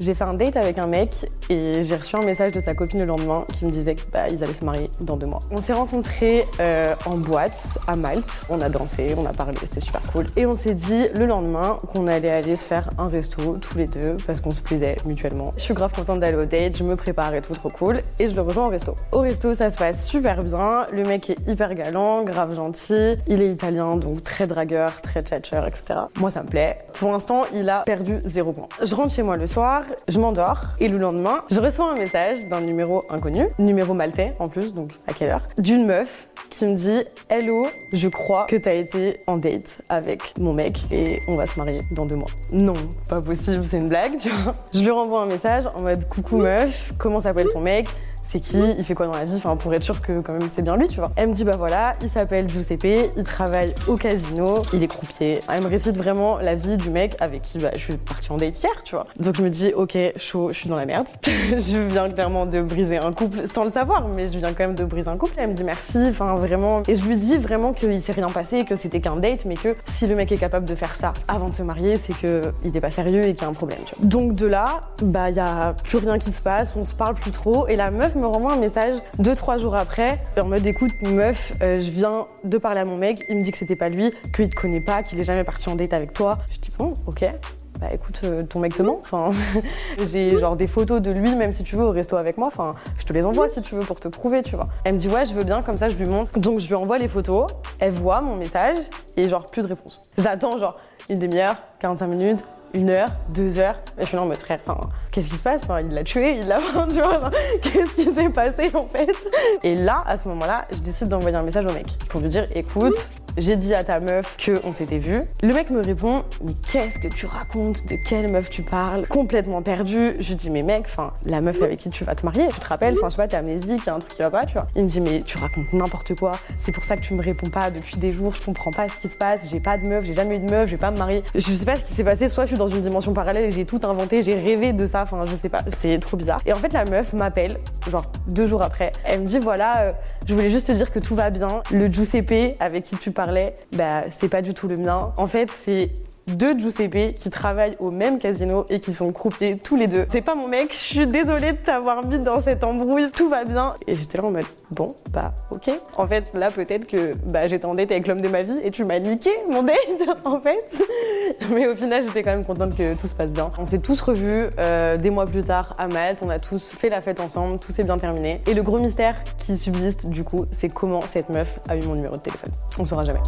J'ai fait un date avec un mec et j'ai reçu un message de sa copine le lendemain qui me disait qu'ils bah, allaient se marier dans deux mois. On s'est rencontrés euh, en boîte à Malte. On a dansé, on a parlé, c'était super cool. Et on s'est dit le lendemain qu'on allait aller se faire un resto tous les deux parce qu'on se plaisait mutuellement. Je suis grave contente d'aller au date, je me prépare et tout, trop cool. Et je le rejoins au resto. Au resto, ça se passe super bien. Le mec est hyper galant, grave gentil. Il est italien, donc très dragueur, très tchatcheur, etc. Moi, ça me plaît. Pour l'instant, il a perdu zéro point. Je rentre chez moi le soir, je m'endors et le lendemain, je reçois un message d'un numéro inconnu, numéro maltais en plus, donc à quelle heure, d'une meuf qui me dit Hello, je crois que t'as été en date avec mon mec et on va se marier dans deux mois. Non, pas possible, c'est une blague, tu vois. Je lui renvoie un message en mode Coucou meuf, comment s'appelle ton mec? C'est qui, il fait quoi dans la vie, enfin pour être sûr que quand même c'est bien lui, tu vois. Elle me dit bah voilà, il s'appelle Giuseppe, il travaille au casino, il est croupier. Elle me récite vraiment la vie du mec avec qui bah, je suis partie en date hier, tu vois. Donc je me dis ok, chaud, je suis dans la merde. je viens clairement de briser un couple sans le savoir, mais je viens quand même de briser un couple. Elle me dit merci, enfin vraiment. Et je lui dis vraiment qu'il s'est rien passé, que c'était qu'un date, mais que si le mec est capable de faire ça avant de se marier, c'est que il est pas sérieux et qu'il y a un problème, tu vois. Donc de là, bah il y a plus rien qui se passe, on se parle plus trop et la meuf me renvoie un message deux, trois jours après en mode écoute, meuf, euh, je viens de parler à mon mec, il me dit que c'était pas lui, qu'il te connaît pas, qu'il est jamais parti en date avec toi. Je dis bon, ok. Bah écoute, euh, ton mec te ment. Enfin, j'ai genre des photos de lui, même si tu veux, au resto avec moi. Enfin, je te les envoie si tu veux pour te prouver, tu vois. Elle me dit ouais, je veux bien, comme ça je lui montre. Donc je lui envoie les photos, elle voit mon message et genre plus de réponse. J'attends genre une demi-heure, 45 minutes, une heure, deux heures. Et je suis là en mode frère, enfin, qu'est-ce qui se passe? Il l'a tué, il l'a vois, qu'est-ce qui s'est passé en fait? Et là, à ce moment-là, je décide d'envoyer un message au mec pour lui dire écoute, j'ai dit à ta meuf qu'on s'était vu. Le mec me répond Mais qu'est-ce que tu racontes? De quelle meuf tu parles? Complètement perdu. Je lui dis Mais mec, enfin, la meuf avec qui tu vas te marier, tu te rappelles? Enfin, je sais pas, t'es amnésique, y a un truc qui va pas, tu vois. Il me dit Mais tu racontes n'importe quoi. C'est pour ça que tu me réponds pas depuis des jours. Je comprends pas ce qui se passe. J'ai pas de meuf, j'ai jamais eu de meuf, je vais pas me marier. Je sais pas ce qui s'est passé. Soit je suis dans une dimension parallèle et j'ai tout inventé, j'ai rêvé de ça. Enfin, je sais pas. C'est trop bizarre. Et en fait, la meuf m'appelle, genre deux jours après. Elle me dit Voilà, euh, je voulais juste te dire que tout va bien. Le Giuseppe avec qui tu bah, c'est pas du tout le mien. En fait, c'est deux Giuseppe qui travaillent au même casino et qui sont croupiers tous les deux. C'est pas mon mec, je suis désolée de t'avoir mis dans cette embrouille, tout va bien. Et j'étais là en mode, bon, bah ok. En fait, là peut-être que bah, j'étais en date avec l'homme de ma vie et tu m'as niqué mon date, en fait. Mais au final, j'étais quand même contente que tout se passe bien. On s'est tous revus euh, des mois plus tard à Malte, on a tous fait la fête ensemble, tout s'est bien terminé. Et le gros mystère qui subsiste du coup, c'est comment cette meuf a eu mon numéro de téléphone. On saura jamais.